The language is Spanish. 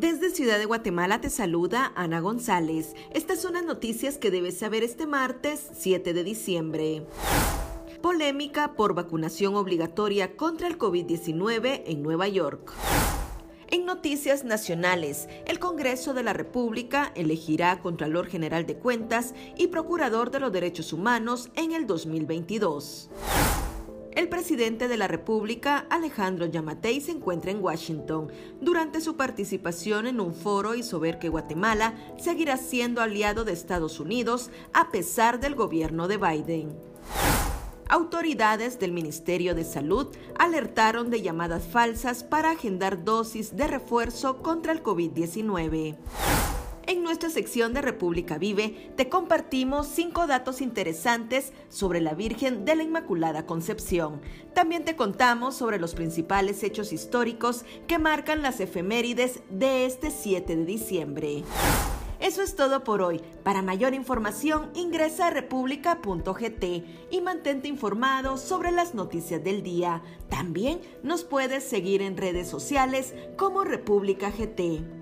Desde Ciudad de Guatemala te saluda Ana González. Estas son las noticias que debes saber este martes 7 de diciembre. Polémica por vacunación obligatoria contra el COVID-19 en Nueva York. En noticias nacionales, el Congreso de la República elegirá Contralor General de Cuentas y Procurador de los Derechos Humanos en el 2022. El presidente de la República, Alejandro Yamatei, se encuentra en Washington. Durante su participación en un foro hizo ver que Guatemala seguirá siendo aliado de Estados Unidos a pesar del gobierno de Biden. Autoridades del Ministerio de Salud alertaron de llamadas falsas para agendar dosis de refuerzo contra el COVID-19. Nuestra sección de República Vive te compartimos cinco datos interesantes sobre la Virgen de la Inmaculada Concepción. También te contamos sobre los principales hechos históricos que marcan las efemérides de este 7 de diciembre. Eso es todo por hoy. Para mayor información ingresa a república.gt y mantente informado sobre las noticias del día. También nos puedes seguir en redes sociales como República GT.